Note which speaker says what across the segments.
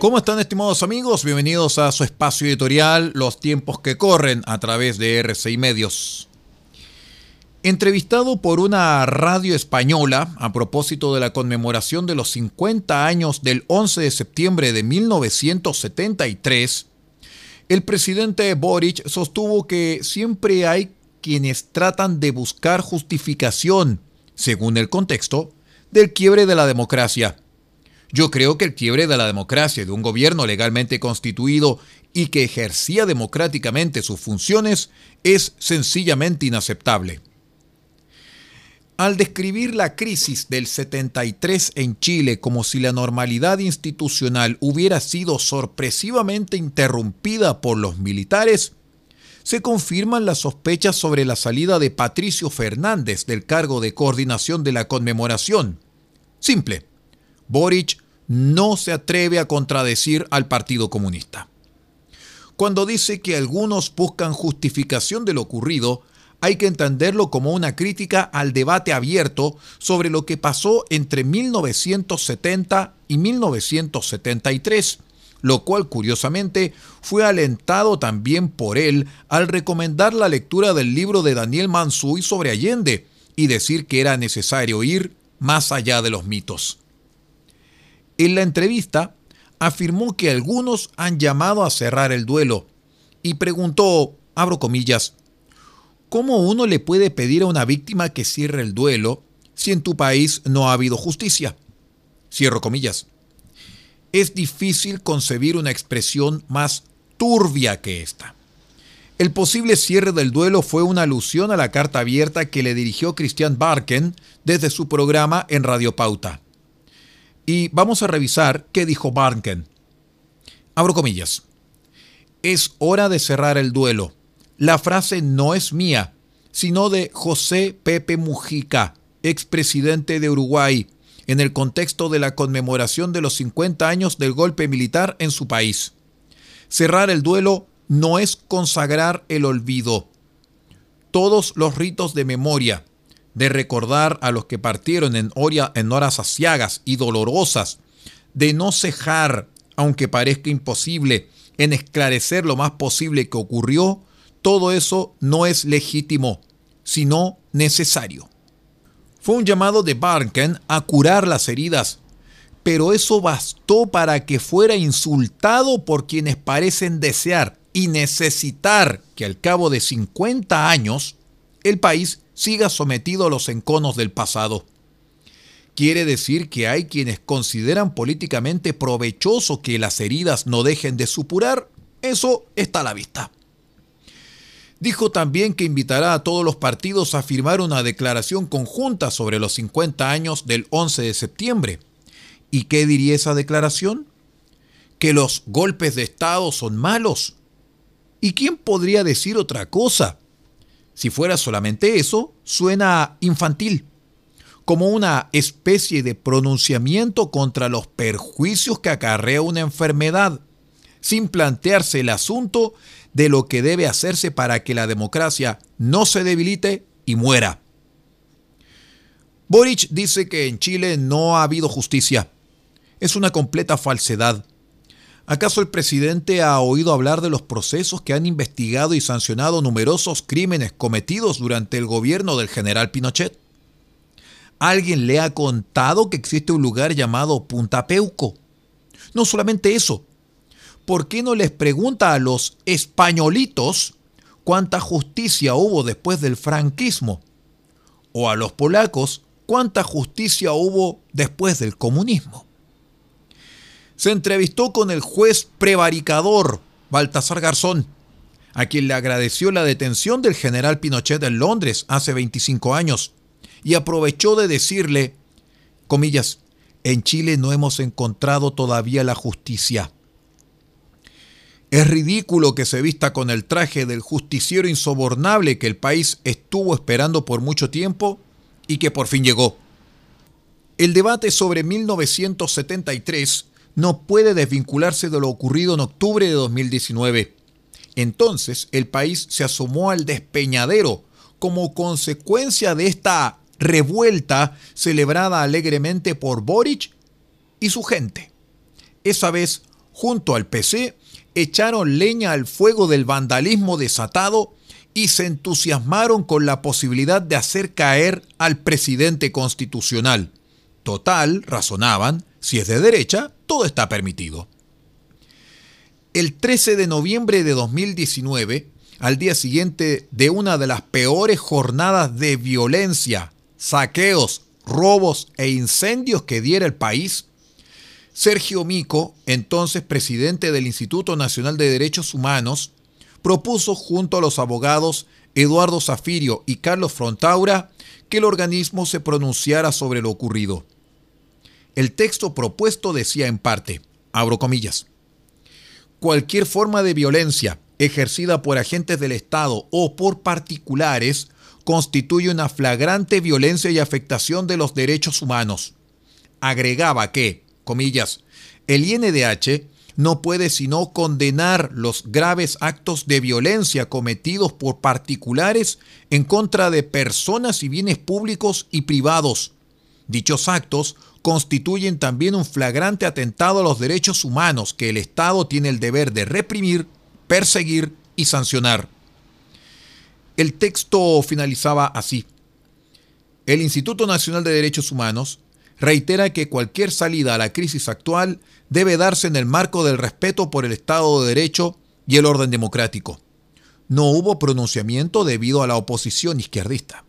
Speaker 1: ¿Cómo están estimados amigos? Bienvenidos a su espacio editorial Los tiempos que corren a través de RCI Medios. Entrevistado por una radio española a propósito de la conmemoración de los 50 años del 11 de septiembre de 1973, el presidente Boric sostuvo que siempre hay quienes tratan de buscar justificación, según el contexto, del quiebre de la democracia yo creo que el quiebre de la democracia de un gobierno legalmente constituido y que ejercía democráticamente sus funciones es sencillamente inaceptable. Al describir la crisis del 73 en Chile como si la normalidad institucional hubiera sido sorpresivamente interrumpida por los militares, se confirman las sospechas sobre la salida de Patricio Fernández del cargo de coordinación de la conmemoración. Simple. Boric no se atreve a contradecir al Partido Comunista. Cuando dice que algunos buscan justificación de lo ocurrido, hay que entenderlo como una crítica al debate abierto sobre lo que pasó entre 1970 y 1973, lo cual curiosamente fue alentado también por él al recomendar la lectura del libro de Daniel Mansuy sobre Allende y decir que era necesario ir más allá de los mitos. En la entrevista afirmó que algunos han llamado a cerrar el duelo y preguntó, abro comillas, ¿cómo uno le puede pedir a una víctima que cierre el duelo si en tu país no ha habido justicia? Cierro comillas. Es difícil concebir una expresión más turbia que esta. El posible cierre del duelo fue una alusión a la carta abierta que le dirigió Christian Barken desde su programa en Radio Pauta. Y vamos a revisar qué dijo Barken. Abro comillas. Es hora de cerrar el duelo. La frase no es mía, sino de José Pepe Mujica, expresidente de Uruguay, en el contexto de la conmemoración de los 50 años del golpe militar en su país. Cerrar el duelo no es consagrar el olvido. Todos los ritos de memoria, de recordar a los que partieron en, horas asiagas y dolorosas, de no cejar, aunque parezca imposible, en esclarecer lo más posible que ocurrió, todo eso no es legítimo, sino necesario. Fue un llamado de Barken a curar las heridas, pero eso bastó para que fuera insultado por quienes parecen desear y necesitar que al cabo de 50 años el país siga sometido a los enconos del pasado. Quiere decir que hay quienes consideran políticamente provechoso que las heridas no dejen de supurar. Eso está a la vista. Dijo también que invitará a todos los partidos a firmar una declaración conjunta sobre los 50 años del 11 de septiembre. ¿Y qué diría esa declaración? Que los golpes de Estado son malos. ¿Y quién podría decir otra cosa? Si fuera solamente eso, suena infantil, como una especie de pronunciamiento contra los perjuicios que acarrea una enfermedad, sin plantearse el asunto de lo que debe hacerse para que la democracia no se debilite y muera. Boric dice que en Chile no ha habido justicia. Es una completa falsedad. ¿Acaso el presidente ha oído hablar de los procesos que han investigado y sancionado numerosos crímenes cometidos durante el gobierno del general Pinochet? ¿Alguien le ha contado que existe un lugar llamado Punta Peuco? No solamente eso. ¿Por qué no les pregunta a los españolitos cuánta justicia hubo después del franquismo? ¿O a los polacos cuánta justicia hubo después del comunismo? Se entrevistó con el juez prevaricador Baltasar Garzón, a quien le agradeció la detención del general Pinochet en Londres hace 25 años, y aprovechó de decirle, comillas, en Chile no hemos encontrado todavía la justicia. Es ridículo que se vista con el traje del justiciero insobornable que el país estuvo esperando por mucho tiempo y que por fin llegó. El debate sobre 1973 no puede desvincularse de lo ocurrido en octubre de 2019. Entonces el país se asomó al despeñadero como consecuencia de esta revuelta celebrada alegremente por Boric y su gente. Esa vez, junto al PC, echaron leña al fuego del vandalismo desatado y se entusiasmaron con la posibilidad de hacer caer al presidente constitucional. Total, razonaban, si es de derecha, todo está permitido. El 13 de noviembre de 2019, al día siguiente de una de las peores jornadas de violencia, saqueos, robos e incendios que diera el país, Sergio Mico, entonces presidente del Instituto Nacional de Derechos Humanos, propuso junto a los abogados Eduardo Zafirio y Carlos Frontaura que el organismo se pronunciara sobre lo ocurrido. El texto propuesto decía en parte, abro comillas, cualquier forma de violencia ejercida por agentes del Estado o por particulares constituye una flagrante violencia y afectación de los derechos humanos. Agregaba que, comillas, el INDH no puede sino condenar los graves actos de violencia cometidos por particulares en contra de personas y bienes públicos y privados. Dichos actos constituyen también un flagrante atentado a los derechos humanos que el Estado tiene el deber de reprimir, perseguir y sancionar. El texto finalizaba así. El Instituto Nacional de Derechos Humanos reitera que cualquier salida a la crisis actual debe darse en el marco del respeto por el Estado de Derecho y el orden democrático. No hubo pronunciamiento debido a la oposición izquierdista.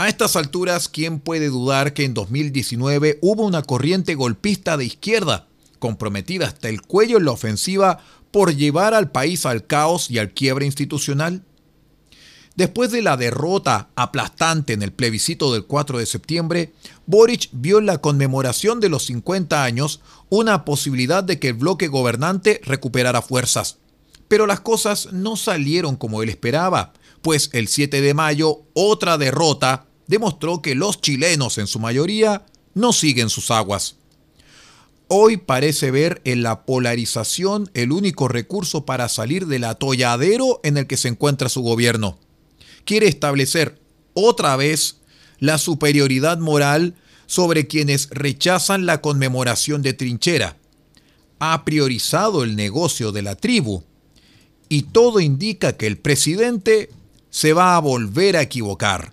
Speaker 1: A estas alturas, ¿quién puede dudar que en 2019 hubo una corriente golpista de izquierda, comprometida hasta el cuello en la ofensiva por llevar al país al caos y al quiebre institucional? Después de la derrota aplastante en el plebiscito del 4 de septiembre, Boric vio en la conmemoración de los 50 años una posibilidad de que el bloque gobernante recuperara fuerzas. Pero las cosas no salieron como él esperaba, pues el 7 de mayo otra derrota demostró que los chilenos en su mayoría no siguen sus aguas. Hoy parece ver en la polarización el único recurso para salir del atolladero en el que se encuentra su gobierno quiere establecer otra vez la superioridad moral sobre quienes rechazan la conmemoración de trinchera. Ha priorizado el negocio de la tribu y todo indica que el presidente se va a volver a equivocar.